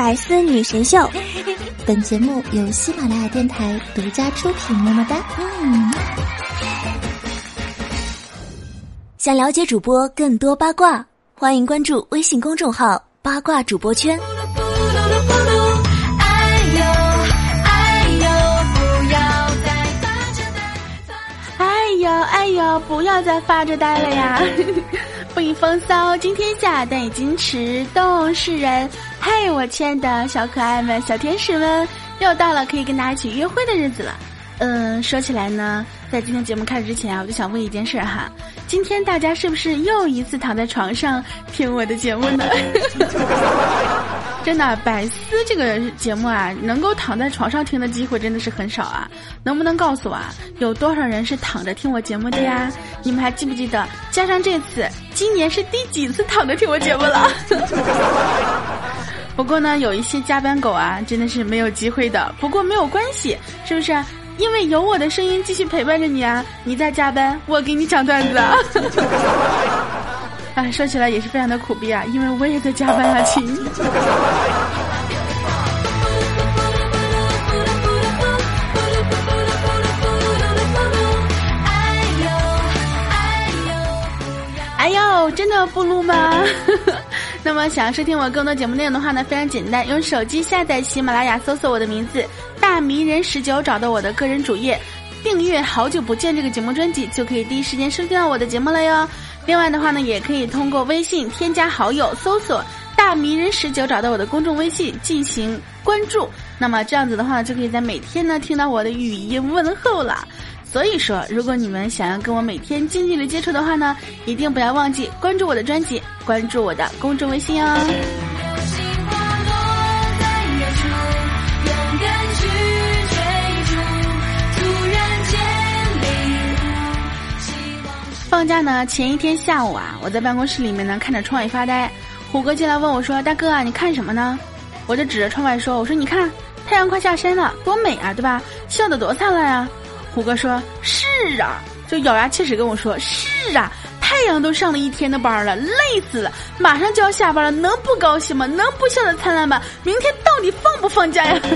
百思女神秀，本节目由喜马拉雅电台独家出品。么么哒！嗯。想了解主播更多八卦，欢迎关注微信公众号“八卦主播圈”。哎呦哎呦，不要再发着呆了呀！不以风骚惊天下，但以矜持动世人。嘿，我亲爱的小可爱们、小天使们，又到了可以跟大家一起约会的日子了。嗯，说起来呢，在今天节目开始之前啊，我就想问一件事哈，今天大家是不是又一次躺在床上听我的节目呢？真的，百思这个节目啊，能够躺在床上听的机会真的是很少啊。能不能告诉我啊，有多少人是躺着听我节目的呀？你们还记不记得？加上这次，今年是第几次躺着听我节目了？不过呢，有一些加班狗啊，真的是没有机会的。不过没有关系，是不是？因为有我的声音继续陪伴着你啊！你在加班，我给你讲段子。哎，说起来也是非常的苦逼啊，因为我也在加班啊，亲。哎呦，真的不录吗？那么想要收听我更多节目内容的话呢，非常简单，用手机下载喜马拉雅，搜索我的名字“大迷人十九”，找到我的个人主页，订阅《好久不见》这个节目专辑，就可以第一时间收听到我的节目了哟。另外的话呢，也可以通过微信添加好友，搜索“大名人十九”，找到我的公众微信进行关注。那么这样子的话，就可以在每天呢听到我的语音问候了。所以说，如果你们想要跟我每天近距离接触的话呢，一定不要忘记关注我的专辑，关注我的公众微信哦。放假呢，前一天下午啊，我在办公室里面呢，看着窗外发呆。虎哥进来问我说：“大哥啊，你看什么呢？”我就指着窗外说：“我说你看，太阳快下山了，多美啊，对吧？笑得多灿烂啊！”虎哥说：“是啊，就咬牙切齿跟我说：是啊，太阳都上了一天的班了，累死了，马上就要下班了，能不高兴吗？能不笑得灿烂吗？明天到底放不放假呀？”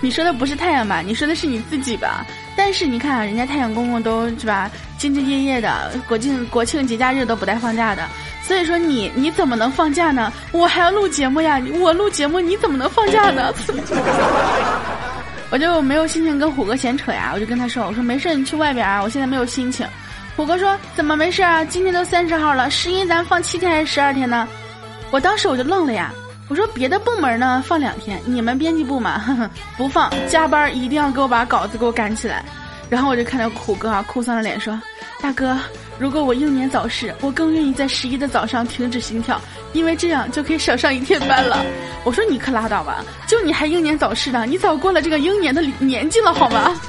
你说的不是太阳吧？你说的是你自己吧？但是你看啊，人家太阳公公都是吧，兢兢业业的，国庆国庆节假日都不带放假的。所以说你你怎么能放假呢？我还要录节目呀！我录节目你怎么能放假呢？我就没有心情跟虎哥闲扯呀，我就跟他说：“我说没事，你去外边啊，我现在没有心情。”虎哥说：“怎么没事啊？今天都三十号了，十一咱放七天还是十二天呢？”我当时我就愣了呀。我说别的部门呢放两天，你们编辑部嘛 不放，加班一定要给我把稿子给我赶起来。然后我就看到虎哥啊哭丧着脸说：“大哥，如果我英年早逝，我更愿意在十一的早上停止心跳，因为这样就可以少上一天班了。”我说你可拉倒吧，就你还英年早逝呢，你早过了这个英年的年纪了好吗？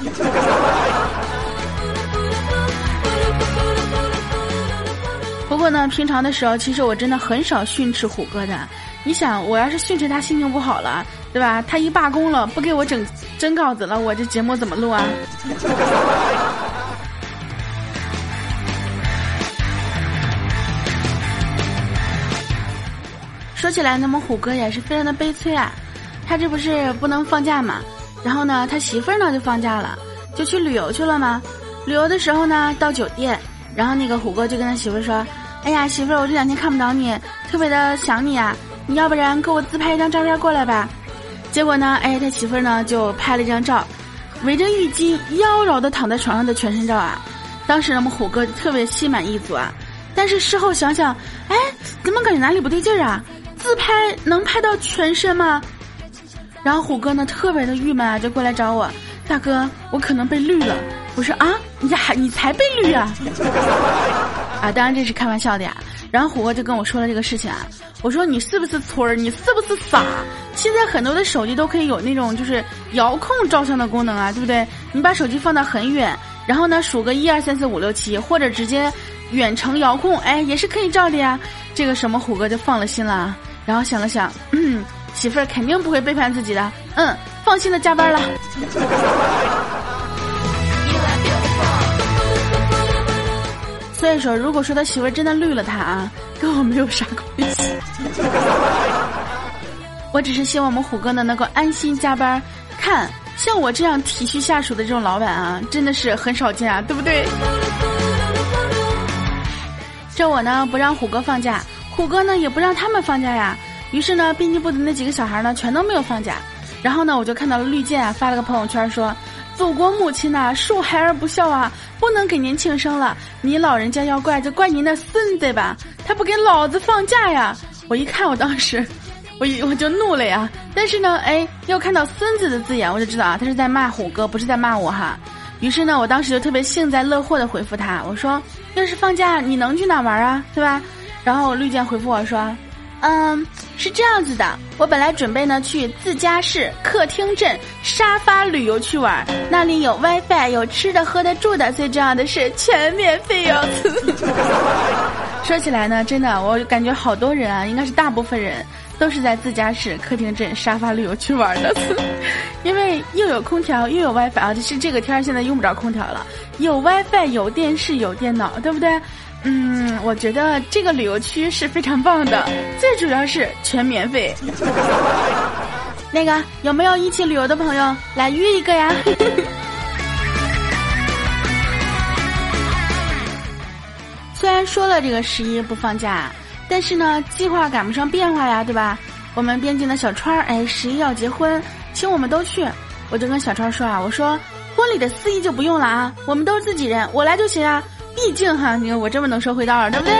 不过呢，平常的时候其实我真的很少训斥虎哥的。你想，我要是训斥他心情不好了，对吧？他一罢工了，不给我整真稿子了，我这节目怎么录啊？说起来，那么虎哥也是非常的悲催啊。他这不是不能放假嘛？然后呢，他媳妇儿呢就放假了，就去旅游去了嘛。旅游的时候呢，到酒店，然后那个虎哥就跟他媳妇儿说：“哎呀，媳妇儿，我这两天看不着你，特别的想你啊。”你要不然给我自拍一张照片过来吧，结果呢，哎，他媳妇儿呢就拍了一张照，围着浴巾妖娆的躺在床上的全身照啊。当时呢，我们虎哥特别心满意足啊。但是事后想想，哎，怎么感觉哪里不对劲儿啊？自拍能拍到全身吗？然后虎哥呢特别的郁闷啊，就过来找我，大哥，我可能被绿了。我说啊，你还你才被绿啊？啊，当然这是开玩笑的呀。然后虎哥就跟我说了这个事情啊，我说你是不是村儿？你是不是傻？现在很多的手机都可以有那种就是遥控照相的功能啊，对不对？你把手机放到很远，然后呢数个一二三四五六七，或者直接远程遥控，哎，也是可以照的呀。这个什么虎哥就放了心了，然后想了想，嗯，媳妇儿肯定不会背叛自己的，嗯，放心的加班了。所以说，如果说他媳妇真的绿了他啊，跟我没有啥关系。我只是希望我们虎哥呢能够安心加班。看，像我这样体恤下属的这种老板啊，真的是很少见啊，对不对？这我呢不让虎哥放假，虎哥呢也不让他们放假呀。于是呢，编辑部的那几个小孩呢全都没有放假。然后呢，我就看到了绿箭啊发了个朋友圈说：“祖国母亲呐，恕孩儿不孝啊，不能给您庆生了。你老人家要怪就怪您的孙子吧，他不给老子放假呀！” 我一看，我当时，我一我就怒了呀。但是呢，哎，又看到“孙子”的字眼，我就知道啊，他是在骂虎哥，不是在骂我哈。于是呢，我当时就特别幸灾乐祸的回复他，我说：“要是放假，你能去哪玩啊？对吧？”然后绿箭回复我说。嗯，是这样子的，我本来准备呢去自家市客厅镇沙发旅游去玩，那里有 WiFi，有吃的、喝的、住的，最重要的是全免费哟。说起来呢，真的，我感觉好多人啊，应该是大部分人都是在自家市客厅镇沙发旅游去玩的，因为又有空调又有 WiFi 啊，就是这个天现在用不着空调了，有 WiFi，有电视，有电脑，对不对？嗯，我觉得这个旅游区是非常棒的，最主要是全免费。那个有没有一起旅游的朋友来约一个呀？虽然说了这个十一不放假，但是呢，计划赶不上变化呀，对吧？我们边境的小川儿，哎，十一要结婚，请我们都去。我就跟小川说啊，我说婚礼的司仪就不用了啊，我们都是自己人，我来就行啊。毕竟哈，你看我这么能说会道，对不对？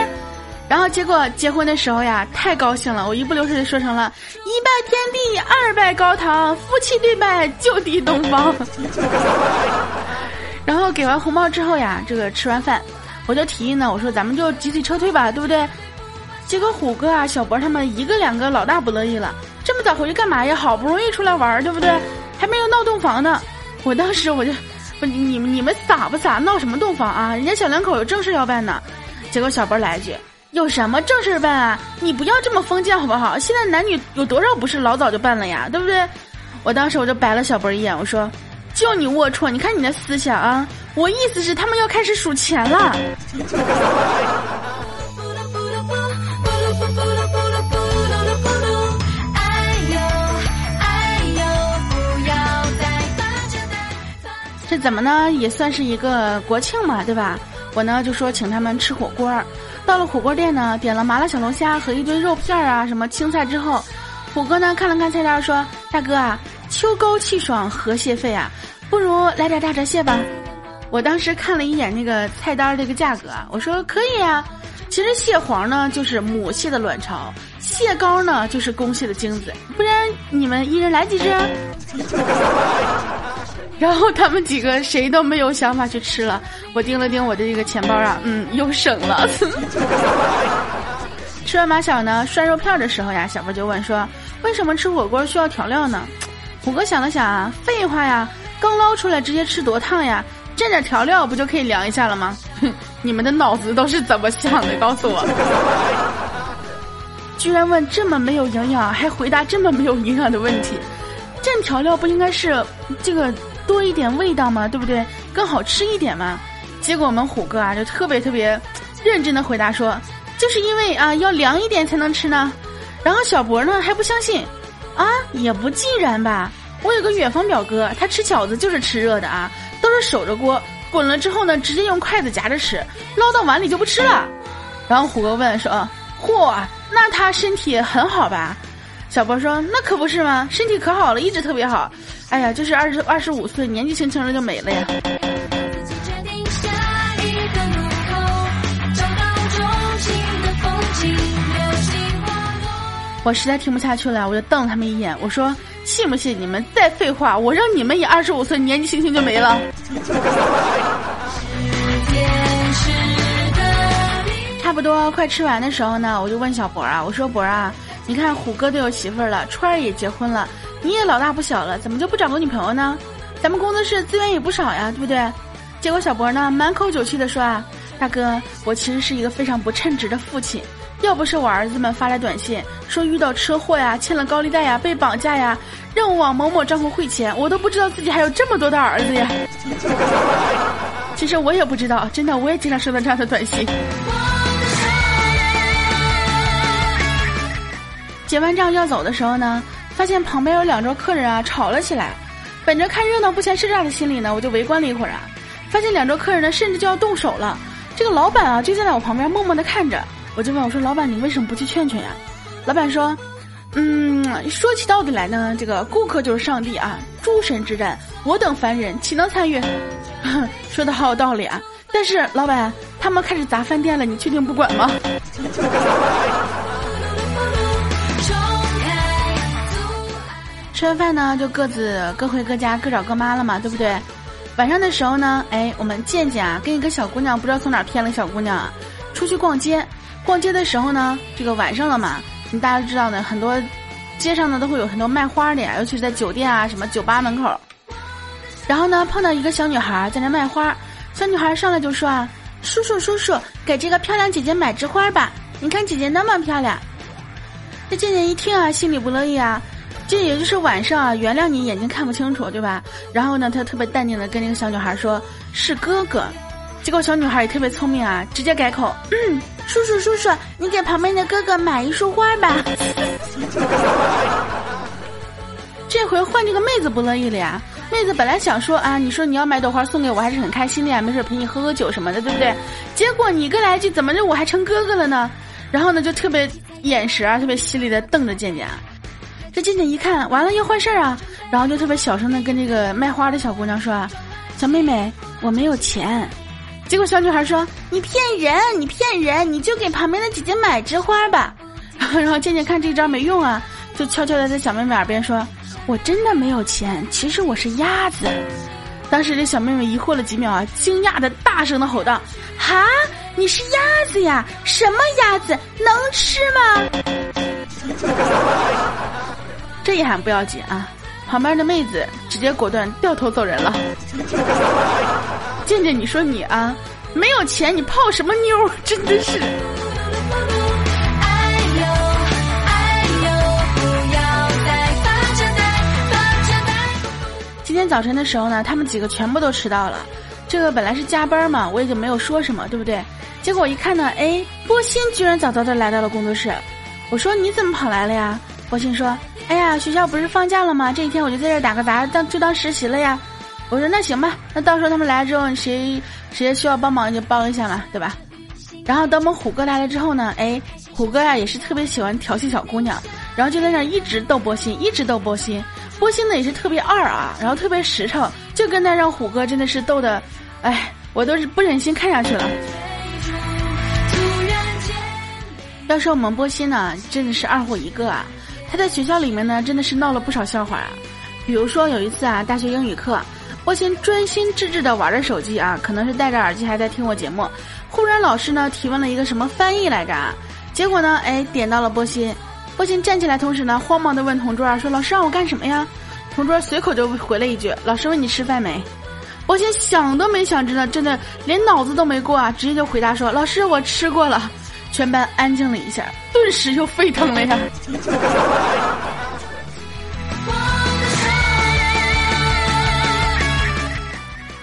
然后结果结婚的时候呀，太高兴了，我一不留神就说成了“一拜天地，二拜高堂，夫妻对拜就地洞房”。然后给完红包之后呀，这个吃完饭，我就提议呢，我说咱们就集体撤退吧，对不对？结果虎哥啊、小博他们一个两个老大不乐意了，这么早回去干嘛呀？好不容易出来玩，对不对？还没有闹洞房呢。我当时我就。不，你们你们傻不傻？闹什么洞房啊？人家小两口有正事要办呢。结果小波来一句：“有什么正事办啊？你不要这么封建好不好？现在男女有多少不是老早就办了呀？对不对？”我当时我就白了小波一眼，我说：“就你龌龊！你看你的思想啊！我意思是他们要开始数钱了。”怎么呢？也算是一个国庆嘛，对吧？我呢就说请他们吃火锅。到了火锅店呢，点了麻辣小龙虾和一堆肉片儿啊，什么青菜之后，虎哥呢看了看菜单，说：“大哥啊，秋高气爽，何蟹肺啊？不如来点大闸蟹吧。”我当时看了一眼那个菜单这个价格啊，我说可以啊。其实蟹黄呢就是母蟹的卵巢，蟹膏呢就是公蟹的精子，不然你们一人来几只？然后他们几个谁都没有想法去吃了。我盯了盯我的这个钱包啊，嗯，又省了。吃完马小呢涮肉片的时候呀，小波就问说：“为什么吃火锅需要调料呢？”虎哥想了想啊，废话呀，刚捞出来直接吃多烫呀，蘸点调料不就可以凉一下了吗？哼，你们的脑子都是怎么想的？告诉我。居然问这么没有营养，还回答这么没有营养的问题，蘸调料不应该是这个？多一点味道嘛，对不对？更好吃一点嘛。结果我们虎哥啊，就特别特别认真的回答说，就是因为啊要凉一点才能吃呢。然后小博呢还不相信，啊也不尽然吧。我有个远房表哥，他吃饺子就是吃热的啊，都是守着锅滚了之后呢，直接用筷子夹着吃，捞到碗里就不吃了。然后虎哥问说，嚯，那他身体很好吧？小波说：“那可不是吗？身体可好了，一直特别好。哎呀，就是二十二十五岁，年纪轻轻的就没了呀。”我实在听不下去了，我就瞪他们一眼，我说：“信不信你们再废话，我让你们也二十五岁，年纪轻轻就没了。”差不多快吃完的时候呢，我就问小博啊，我说：“博啊。”你看虎哥都有媳妇儿了，川儿也结婚了，你也老大不小了，怎么就不找个女朋友呢？咱们工作室资源也不少呀，对不对？结果小博呢，满口酒气的说啊，大哥，我其实是一个非常不称职的父亲，要不是我儿子们发来短信说遇到车祸呀，欠了高利贷呀，被绑架呀，让我往某某账户汇钱，我都不知道自己还有这么多的儿子呀。其实我也不知道，真的，我也经常收到这样的短信。结完账要走的时候呢，发现旁边有两桌客人啊吵了起来。本着看热闹不嫌事大的心理呢，我就围观了一会儿啊，发现两桌客人呢甚至就要动手了。这个老板啊就站在我旁边默默的看着，我就问我说：“老板，你为什么不去劝劝呀？”老板说：“嗯，说起道理来呢，这个顾客就是上帝啊，诸神之战，我等凡人岂能参与？” 说的好有道理啊！但是老板他们开始砸饭店了，你确定不管吗？吃完饭呢，就各自各回各家，各找各妈了嘛，对不对？晚上的时候呢，哎，我们健健啊，跟一个小姑娘不知道从哪儿骗了小姑娘啊，出去逛街。逛街的时候呢，这个晚上了嘛，你大家都知道呢，很多街上呢都会有很多卖花的呀，尤其是在酒店啊、什么酒吧门口。然后呢，碰到一个小女孩在那卖花，小女孩上来就说啊：“叔叔叔叔，给这个漂亮姐姐买枝花吧，你看姐姐那么漂亮。”这健健一听啊，心里不乐意啊。这也就是晚上啊，原谅你眼睛看不清楚，对吧？然后呢，他特别淡定的跟那个小女孩说：“是哥哥。”结果小女孩也特别聪明啊，直接改口：“嗯，叔叔叔叔，你给旁边的哥哥买一束花吧。”这回换这个妹子不乐意了呀。妹子本来想说啊，你说你要买朵花送给我，还是很开心的呀，没事陪你喝喝酒什么的，对不对？结果你一个来句，怎么着我还成哥哥了呢？然后呢，就特别眼神啊，特别犀利的瞪着健健。这静静一看，完了要坏事儿啊，然后就特别小声的跟这个卖花的小姑娘说：“小妹妹，我没有钱。”结果小女孩说：“你骗人，你骗人，你就给旁边的姐姐买枝花吧。”然后静静看这招没用啊，就悄悄的在小妹妹耳边说：“我真的没有钱，其实我是鸭子。”当时这小妹妹疑惑了几秒啊，惊讶的大声的吼道：“哈，你是鸭子呀？什么鸭子？能吃吗？”这一喊不要紧啊，旁边的妹子直接果断掉头走人了。静静，你说你啊，没有钱你泡什么妞？真的是。今天早晨的时候呢，他们几个全部都迟到了。这个本来是加班嘛，我也就没有说什么，对不对？结果一看呢，哎，波心居然早早的来到了工作室。我说你怎么跑来了呀？波心说。哎呀，学校不是放假了吗？这一天我就在这打个杂，当就当实习了呀。我说那行吧，那到时候他们来了之后，谁谁需要帮忙就帮一下嘛，对吧？然后等我们虎哥来了之后呢，哎，虎哥呀也是特别喜欢调戏小姑娘，然后就在那一直逗波心，一直逗波心。波心呢也是特别二啊，然后特别实诚，就跟那让虎哥真的是逗的，哎，我都是不忍心看下去了。要说我们波心呢，真的是二货一个啊。他在学校里面呢，真的是闹了不少笑话啊。比如说有一次啊，大学英语课，波心专心致志的玩着手机啊，可能是戴着耳机还在听我节目。忽然老师呢提问了一个什么翻译来着？结果呢，哎，点到了波心。波心站起来，同时呢，慌忙的问同桌啊，说：“老师让我干什么呀？”同桌随口就回了一句：“老师问你吃饭没？”波心想都没想，真的真的连脑子都没过啊，直接就回答说：“老师，我吃过了。”全班安静了一下，顿时又沸腾了呀！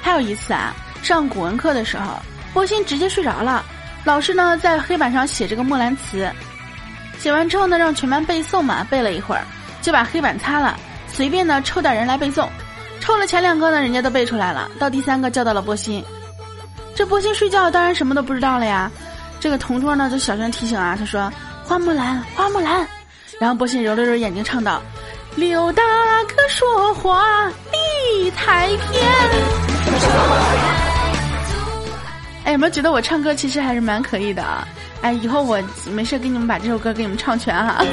还有一次啊，上古文课的时候，波心直接睡着了。老师呢在黑板上写这个木兰辞，写完之后呢，让全班背诵嘛，背了一会儿，就把黑板擦了，随便呢抽点人来背诵。抽了前两个呢，人家都背出来了，到第三个叫到了波心。这波心睡觉当然什么都不知道了呀。这个同桌呢，就小声提醒啊，他说：“花木兰，花木兰。”然后波心揉了揉眼睛，唱道：“刘大哥说话理太偏。”哎，有没有觉得我唱歌其实还是蛮可以的啊？哎，以后我没事给你们把这首歌给你们唱全哈。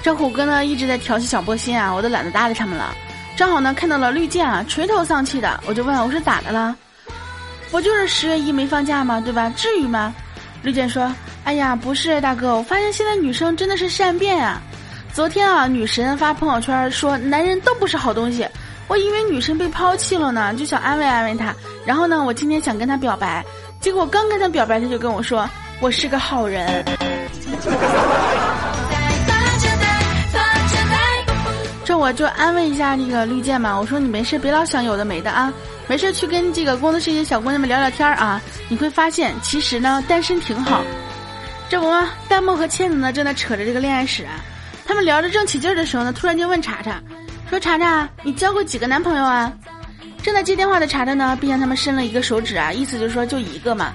这虎哥呢一直在调戏小波心啊，我都懒得搭理他们了。正好呢，看到了绿箭啊，垂头丧气的，我就问我说咋的了？不就是十月一没放假吗？对吧？至于吗？绿箭说：“哎呀，不是大哥，我发现现在女生真的是善变啊。昨天啊，女神发朋友圈说男人都不是好东西，我以为女神被抛弃了呢，就想安慰安慰她。然后呢，我今天想跟她表白，结果刚跟她表白，她就跟我说我是个好人。”我就安慰一下那个绿箭嘛，我说你没事别老想有的没的啊，没事去跟这个工作室一些小姑娘们聊聊天啊，你会发现其实呢单身挺好。这不嘛，弹幕和倩子呢正在扯着这个恋爱史啊。他们聊着正起劲儿的时候呢，突然间问查查，说查查，你交过几个男朋友啊？正在接电话的查查呢，并向他们伸了一个手指啊，意思就是说就一个嘛。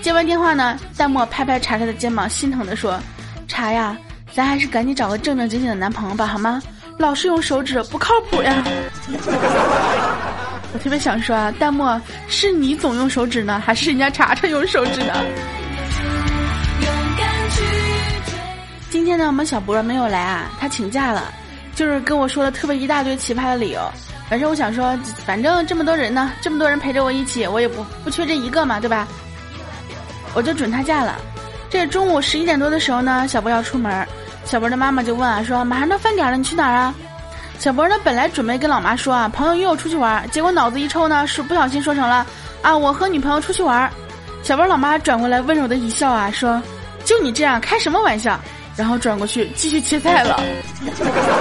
接完电话呢，弹幕拍拍查查的肩膀，心疼的说：“查呀，咱还是赶紧找个正正经经的男朋友吧，好吗？老是用手指不靠谱呀。”我特别想说啊，弹幕是你总用手指呢，还是人家查查用手指呢？今天呢，我们小博没有来啊，他请假了，就是跟我说了特别一大堆奇葩的理由。反正我想说，反正这么多人呢，这么多人陪着我一起，我也不不缺这一个嘛，对吧？我就准他假了。这中午十一点多的时候呢，小博要出门，小博的妈妈就问啊，说马上到饭点了，你去哪儿啊？小博呢本来准备跟老妈说啊，朋友约我出去玩，结果脑子一抽呢，是不小心说成了啊，我和女朋友出去玩。小博老妈转过来温柔的一笑啊，说就你这样开什么玩笑？然后转过去继续切菜了。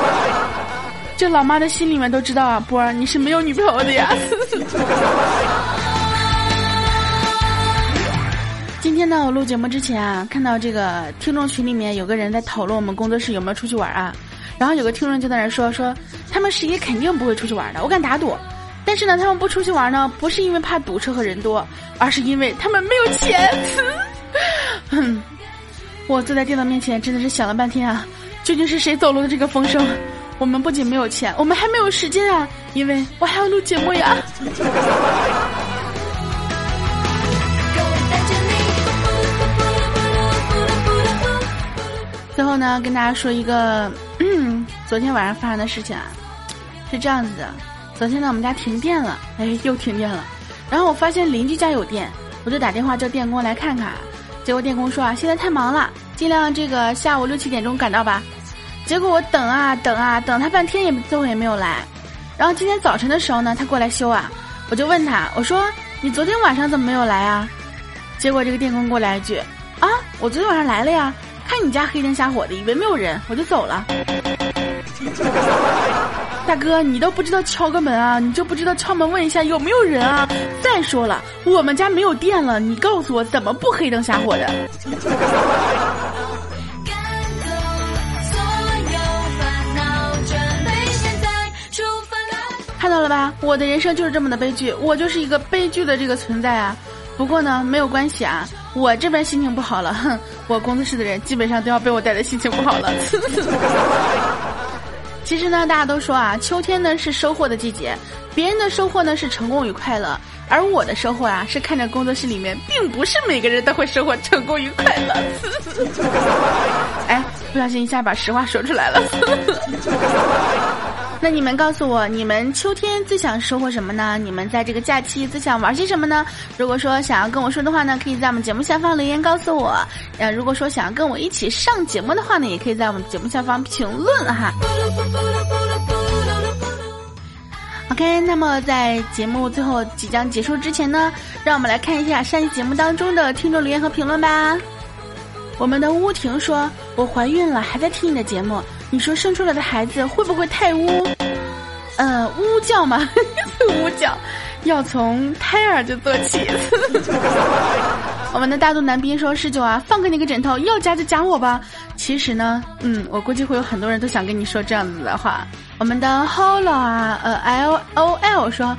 这老妈的心里面都知道啊，波儿你是没有女朋友的呀。天呢，我录节目之前啊，看到这个听众群里面有个人在讨论我们工作室有没有出去玩啊，然后有个听众就在那说说他们十一肯定不会出去玩的，我敢打赌。但是呢，他们不出去玩呢，不是因为怕堵车和人多，而是因为他们没有钱。哼。我坐在电脑面前，真的是想了半天啊，究竟是谁走漏的这个风声？我们不仅没有钱，我们还没有时间啊，因为我还要录节目呀。最后呢，跟大家说一个 昨天晚上发生的事情啊，是这样子的：昨天呢，我们家停电了，哎，又停电了。然后我发现邻居家有电，我就打电话叫电工来看看。结果电工说啊，现在太忙了，尽量这个下午六七点钟赶到吧。结果我等啊等啊等他半天也最后也没有来。然后今天早晨的时候呢，他过来修啊，我就问他，我说你昨天晚上怎么没有来啊？结果这个电工过来一句啊，我昨天晚上来了呀，看你家黑灯瞎火的，以为没有人，我就走了。大哥，你都不知道敲个门啊？你就不知道敲门问一下有没有人啊？再说了，我们家没有电了，你告诉我怎么不黑灯瞎火的？看到了吧，我的人生就是这么的悲剧，我就是一个悲剧的这个存在啊。不过呢，没有关系啊，我这边心情不好了，哼，我工作室的人基本上都要被我带的心情不好了。其实呢，大家都说啊，秋天呢是收获的季节，别人的收获呢是成功与快乐，而我的收获啊是看着工作室里面，并不是每个人都会收获成功与快乐。哎，不小心一下把实话说出来了。那你们告诉我，你们秋天最想收获什么呢？你们在这个假期最想玩些什么呢？如果说想要跟我说的话呢，可以在我们节目下方留言告诉我。呃，如果说想要跟我一起上节目的话呢，也可以在我们节目下方评论哈。OK，那么在节目最后即将结束之前呢，让我们来看一下上期节目当中的听众留言和评论吧。我们的乌婷说：“我怀孕了，还在听你的节目。”你说生出来的孩子会不会太污？嗯，污叫吗？污叫，要从胎儿就做起。我们的大肚男兵说：“十九啊，放给你个枕头，要夹就夹我吧。”其实呢，嗯，我估计会有很多人都想跟你说这样子的话。我们的 Holo 啊，呃，L O L 说：“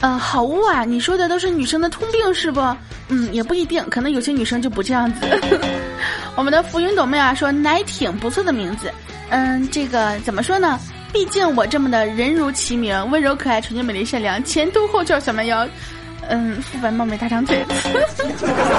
嗯，好污啊！你说的都是女生的通病是不？嗯，也不一定，可能有些女生就不这样子。”我们的浮云朵妹啊说：“奶挺不错的名字。”嗯，这个怎么说呢？毕竟我这么的人如其名，温柔可爱、纯洁美丽善良，前凸后翘小蛮腰，嗯，肤白貌美大长腿。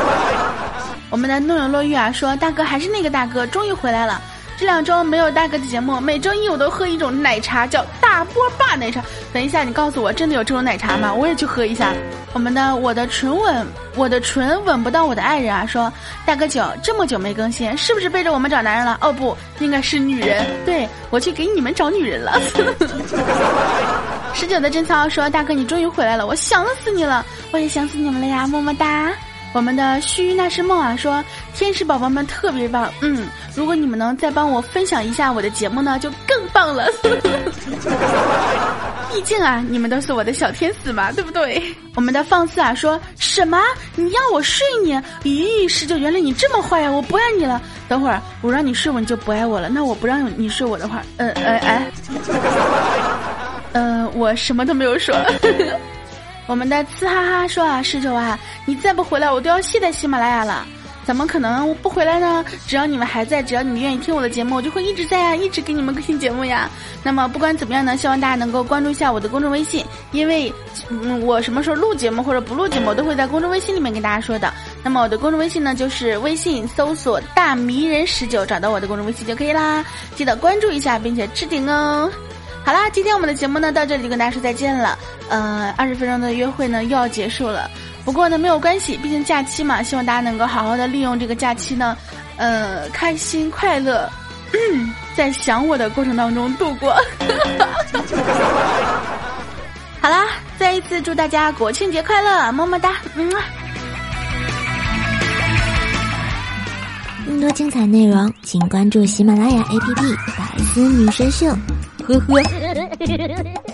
我们的诺永落玉啊说：“大哥还是那个大哥，终于回来了。这两周没有大哥的节目，每周一我都喝一种奶茶，叫大波霸奶茶。等一下，你告诉我，真的有这种奶茶吗？我也去喝一下。”我们的我的唇吻，我的唇吻不到我的爱人啊！说大哥九这么久没更新，是不是背着我们找男人了？哦不，应该是女人。对我去给你们找女人了。十九的贞操说大哥你终于回来了，我想死你了，我也想死你们了呀，么么哒。我们的须那是梦啊说天使宝宝们特别棒，嗯，如果你们能再帮我分享一下我的节目呢，就更棒了。毕竟啊，你们都是我的小天使嘛，对不对？我们的放肆啊，说什么？你要我睡你？咦，十九，原来你这么坏呀！我不爱你了。等会儿我让你睡我，你就不爱我了。那我不让你睡我的话，呃呃哎，呃，我什么都没有说。我们的呲哈哈说啊，十九啊，你再不回来，我都要卸载喜马拉雅了。怎么可能我不回来呢？只要你们还在，只要你们愿意听我的节目，我就会一直在啊，一直给你们更新节目呀。那么不管怎么样呢，希望大家能够关注一下我的公众微信，因为嗯，我什么时候录节目或者不录节目，我都会在公众微信里面跟大家说的。那么我的公众微信呢，就是微信搜索“大迷人十九”，找到我的公众微信就可以啦。记得关注一下，并且置顶哦。好啦，今天我们的节目呢到这里就跟大家说再见了。呃，二十分钟的约会呢又要结束了。不过呢，没有关系，毕竟假期嘛，希望大家能够好好的利用这个假期呢，呃，开心快乐，在想我的过程当中度过。好啦，再一次祝大家国庆节快乐，么么哒，嗯。更多精彩内容，请关注喜马拉雅 APP《百思女神秀》，呵呵。